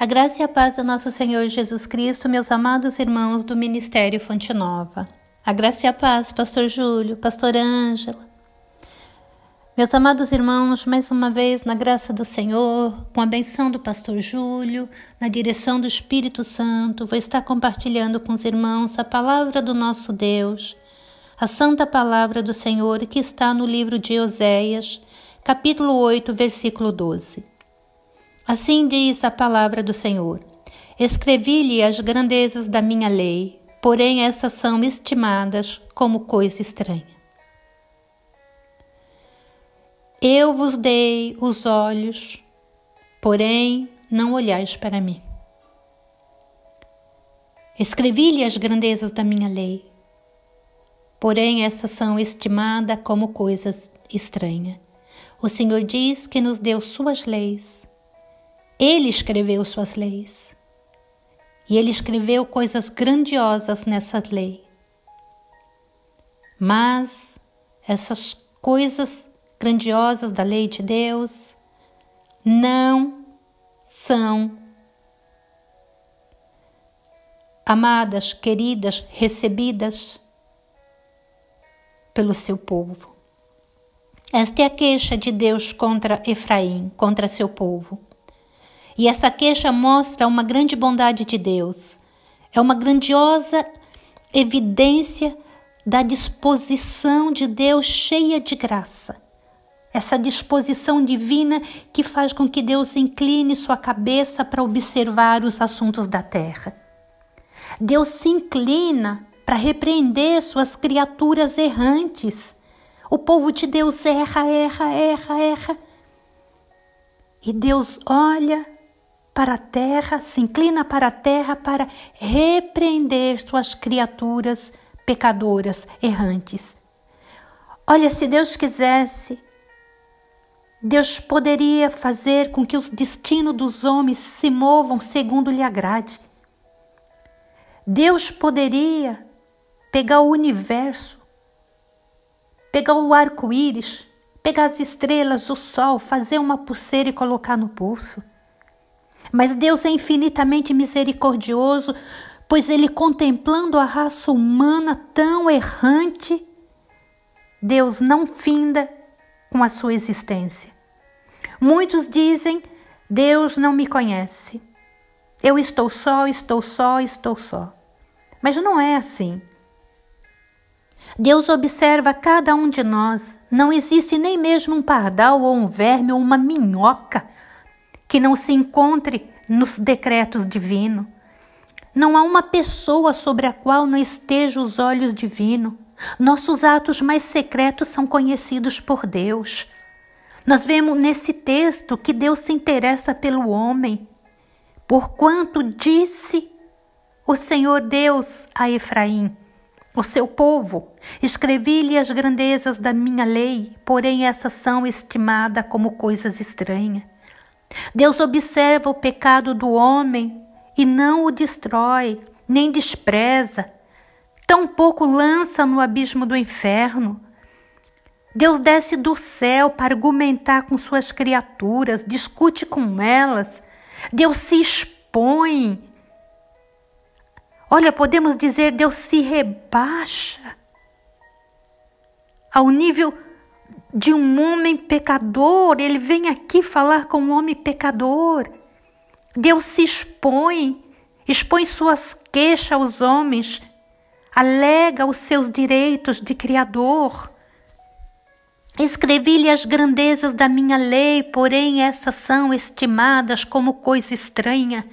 A graça e a paz do nosso Senhor Jesus Cristo, meus amados irmãos do Ministério Fonte Nova. A graça e a paz, Pastor Júlio, Pastor Ângela. Meus amados irmãos, mais uma vez, na graça do Senhor, com a benção do Pastor Júlio, na direção do Espírito Santo, vou estar compartilhando com os irmãos a palavra do nosso Deus, a santa palavra do Senhor que está no livro de Oséias, capítulo 8, versículo 12. Assim diz a palavra do Senhor: Escrevi-lhe as grandezas da minha lei, porém essas são estimadas como coisa estranha. Eu vos dei os olhos, porém não olhais para mim. Escrevi-lhe as grandezas da minha lei, porém essas são estimadas como coisas estranhas. O Senhor diz que nos deu suas leis ele escreveu suas leis. E ele escreveu coisas grandiosas nessa lei. Mas essas coisas grandiosas da lei de Deus não são amadas, queridas, recebidas pelo seu povo. Esta é a queixa de Deus contra Efraim, contra seu povo. E essa queixa mostra uma grande bondade de Deus. É uma grandiosa evidência da disposição de Deus cheia de graça. Essa disposição divina que faz com que Deus incline sua cabeça para observar os assuntos da terra. Deus se inclina para repreender suas criaturas errantes. O povo de Deus erra, erra, erra, erra. E Deus olha para a terra, se inclina para a terra para repreender suas criaturas pecadoras, errantes. Olha, se Deus quisesse, Deus poderia fazer com que os destinos dos homens se movam segundo lhe agrade. Deus poderia pegar o universo, pegar o arco-íris, pegar as estrelas, o sol, fazer uma pulseira e colocar no pulso. Mas Deus é infinitamente misericordioso, pois Ele, contemplando a raça humana tão errante, Deus não finda com a sua existência. Muitos dizem: Deus não me conhece. Eu estou só, estou só, estou só. Mas não é assim. Deus observa cada um de nós. Não existe nem mesmo um pardal ou um verme ou uma minhoca que não se encontre nos decretos divinos. Não há uma pessoa sobre a qual não estejam os olhos divinos. Nossos atos mais secretos são conhecidos por Deus. Nós vemos nesse texto que Deus se interessa pelo homem, porquanto disse o Senhor Deus a Efraim, o seu povo: Escrevi-lhe as grandezas da minha lei, porém essas são estimadas como coisas estranhas. Deus observa o pecado do homem e não o destrói, nem despreza, tampouco lança no abismo do inferno. Deus desce do céu para argumentar com suas criaturas, discute com elas. Deus se expõe. Olha, podemos dizer, Deus se rebaixa ao nível de um homem pecador, ele vem aqui falar com um homem pecador. Deus se expõe, expõe suas queixas aos homens, alega os seus direitos de Criador. Escrevi-lhe as grandezas da minha lei, porém essas são estimadas como coisa estranha.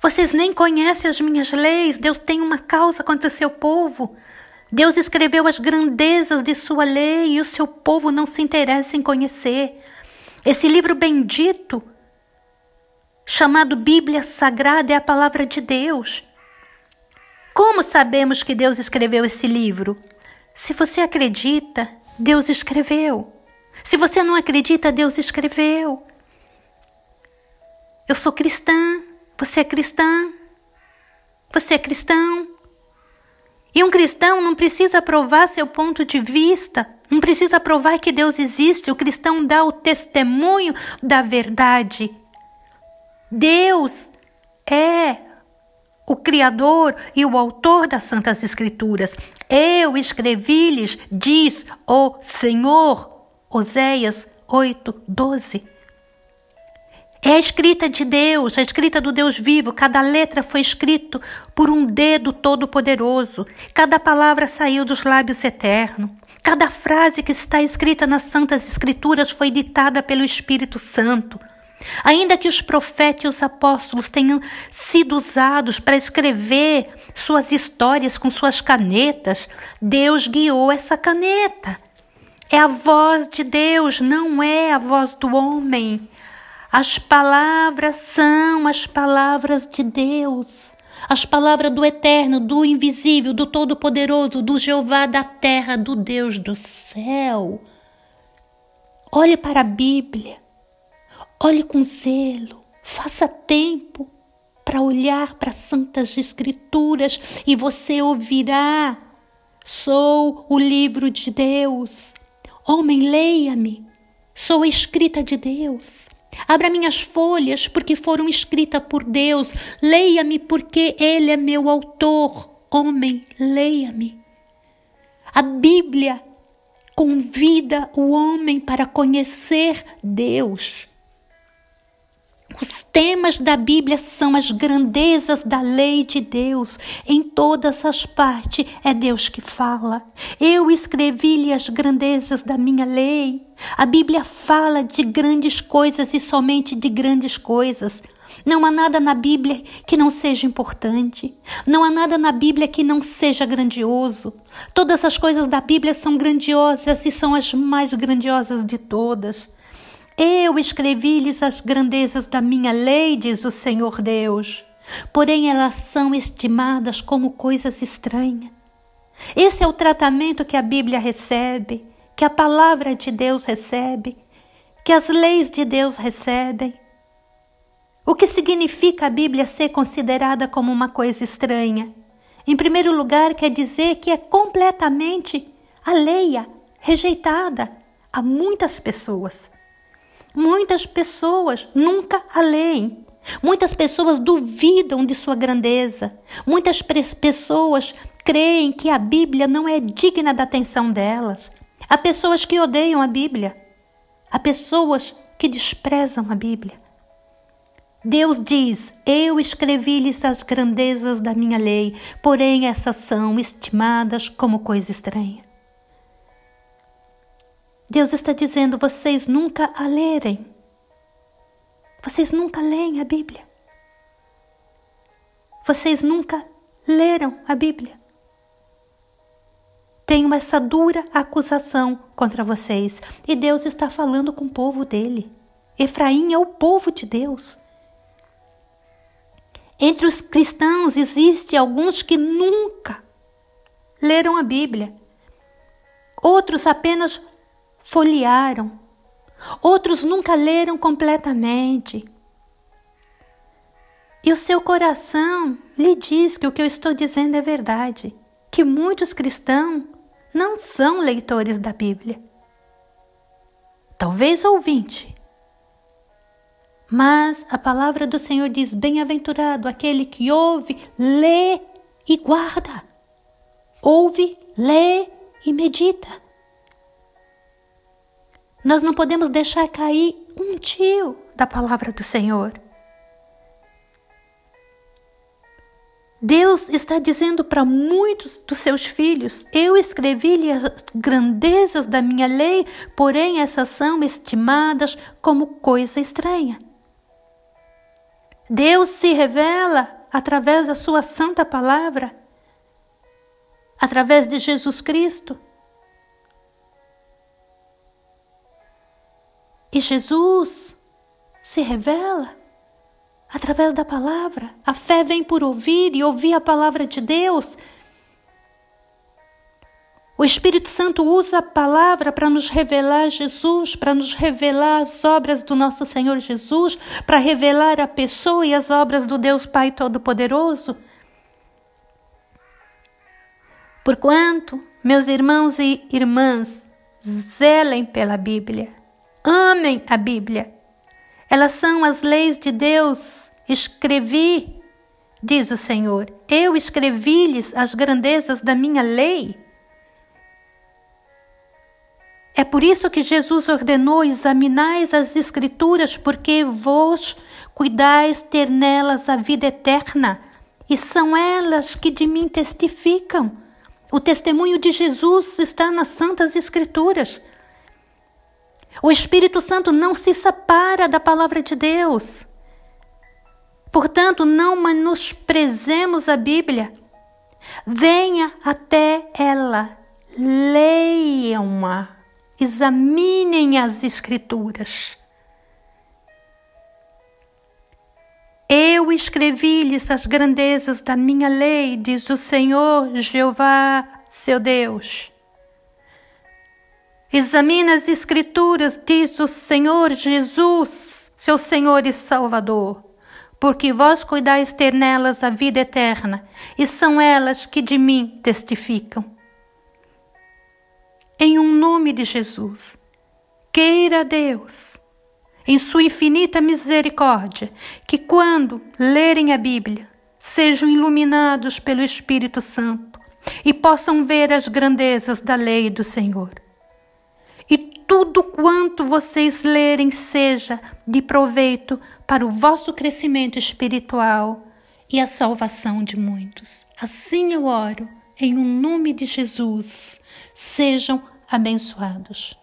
Vocês nem conhecem as minhas leis, Deus tem uma causa contra o seu povo. Deus escreveu as grandezas de sua lei e o seu povo não se interessa em conhecer. Esse livro bendito, chamado Bíblia Sagrada, é a palavra de Deus. Como sabemos que Deus escreveu esse livro? Se você acredita, Deus escreveu. Se você não acredita, Deus escreveu. Eu sou cristã, você é cristã, você é cristão. E um cristão não precisa provar seu ponto de vista, não precisa provar que Deus existe. O cristão dá o testemunho da verdade. Deus é o Criador e o autor das Santas Escrituras. Eu escrevi-lhes, diz o Senhor. Oséias 8, 12. É a escrita de Deus, a escrita do Deus vivo. Cada letra foi escrito por um dedo todo-poderoso. Cada palavra saiu dos lábios eternos. Cada frase que está escrita nas Santas Escrituras foi ditada pelo Espírito Santo. Ainda que os profetas e os apóstolos tenham sido usados para escrever suas histórias com suas canetas, Deus guiou essa caneta. É a voz de Deus, não é a voz do homem. As palavras são as palavras de Deus, as palavras do eterno, do invisível, do todo-poderoso, do Jeová da terra, do Deus do céu. Olhe para a Bíblia, olhe com zelo, faça tempo para olhar para as Santas Escrituras e você ouvirá: Sou o livro de Deus. Homem, leia-me, sou a escrita de Deus. Abra minhas folhas, porque foram escritas por Deus. Leia-me, porque Ele é meu autor. Homem, leia-me. A Bíblia convida o homem para conhecer Deus. Os temas da Bíblia são as grandezas da lei de Deus. Em todas as partes é Deus que fala. Eu escrevi-lhe as grandezas da minha lei. A Bíblia fala de grandes coisas e somente de grandes coisas. Não há nada na Bíblia que não seja importante. Não há nada na Bíblia que não seja grandioso. Todas as coisas da Bíblia são grandiosas e são as mais grandiosas de todas. Eu escrevi-lhes as grandezas da minha lei, diz o Senhor Deus, porém elas são estimadas como coisas estranhas. Esse é o tratamento que a Bíblia recebe, que a palavra de Deus recebe, que as leis de Deus recebem. O que significa a Bíblia ser considerada como uma coisa estranha? Em primeiro lugar, quer dizer que é completamente alheia, rejeitada a muitas pessoas. Muitas pessoas nunca a leem. Muitas pessoas duvidam de sua grandeza. Muitas pessoas creem que a Bíblia não é digna da atenção delas. Há pessoas que odeiam a Bíblia. Há pessoas que desprezam a Bíblia. Deus diz: Eu escrevi-lhes as grandezas da minha lei, porém essas são estimadas como coisa estranha. Deus está dizendo: vocês nunca a lerem. Vocês nunca leem a Bíblia. Vocês nunca leram a Bíblia. Tenho essa dura acusação contra vocês. E Deus está falando com o povo dele. Efraim é o povo de Deus. Entre os cristãos existem alguns que nunca leram a Bíblia. Outros apenas folhearam. Outros nunca leram completamente. E o seu coração lhe diz que o que eu estou dizendo é verdade, que muitos cristãos não são leitores da Bíblia. Talvez ouvinte. Mas a palavra do Senhor diz: Bem-aventurado aquele que ouve, lê e guarda. Ouve, lê e medita. Nós não podemos deixar cair um tio da palavra do Senhor. Deus está dizendo para muitos dos seus filhos: Eu escrevi-lhe as grandezas da minha lei, porém essas são estimadas como coisa estranha. Deus se revela através da sua santa palavra, através de Jesus Cristo. E Jesus se revela através da palavra. A fé vem por ouvir e ouvir a palavra de Deus. O Espírito Santo usa a palavra para nos revelar Jesus, para nos revelar as obras do nosso Senhor Jesus, para revelar a pessoa e as obras do Deus Pai Todo-Poderoso. Porquanto, meus irmãos e irmãs, zelem pela Bíblia, Amem a Bíblia. Elas são as leis de Deus. Escrevi, diz o Senhor, eu escrevi-lhes as grandezas da minha lei. É por isso que Jesus ordenou: examinais as Escrituras, porque vos cuidais ter nelas a vida eterna, e são elas que de mim testificam. O testemunho de Jesus está nas Santas Escrituras. O Espírito Santo não se separa da palavra de Deus. Portanto, não menosprezemos a Bíblia. Venha até ela, leiam-a, examinem as Escrituras. Eu escrevi-lhes as grandezas da minha lei, diz o Senhor Jeová, seu Deus. Examina as Escrituras, diz o Senhor Jesus, seu Senhor e Salvador, porque vós cuidais ter nelas a vida eterna, e são elas que de mim testificam. Em um nome de Jesus, queira Deus, em sua infinita misericórdia, que quando lerem a Bíblia, sejam iluminados pelo Espírito Santo e possam ver as grandezas da lei do Senhor tudo quanto vocês lerem seja de proveito para o vosso crescimento espiritual e a salvação de muitos. Assim eu oro, em um nome de Jesus. Sejam abençoados.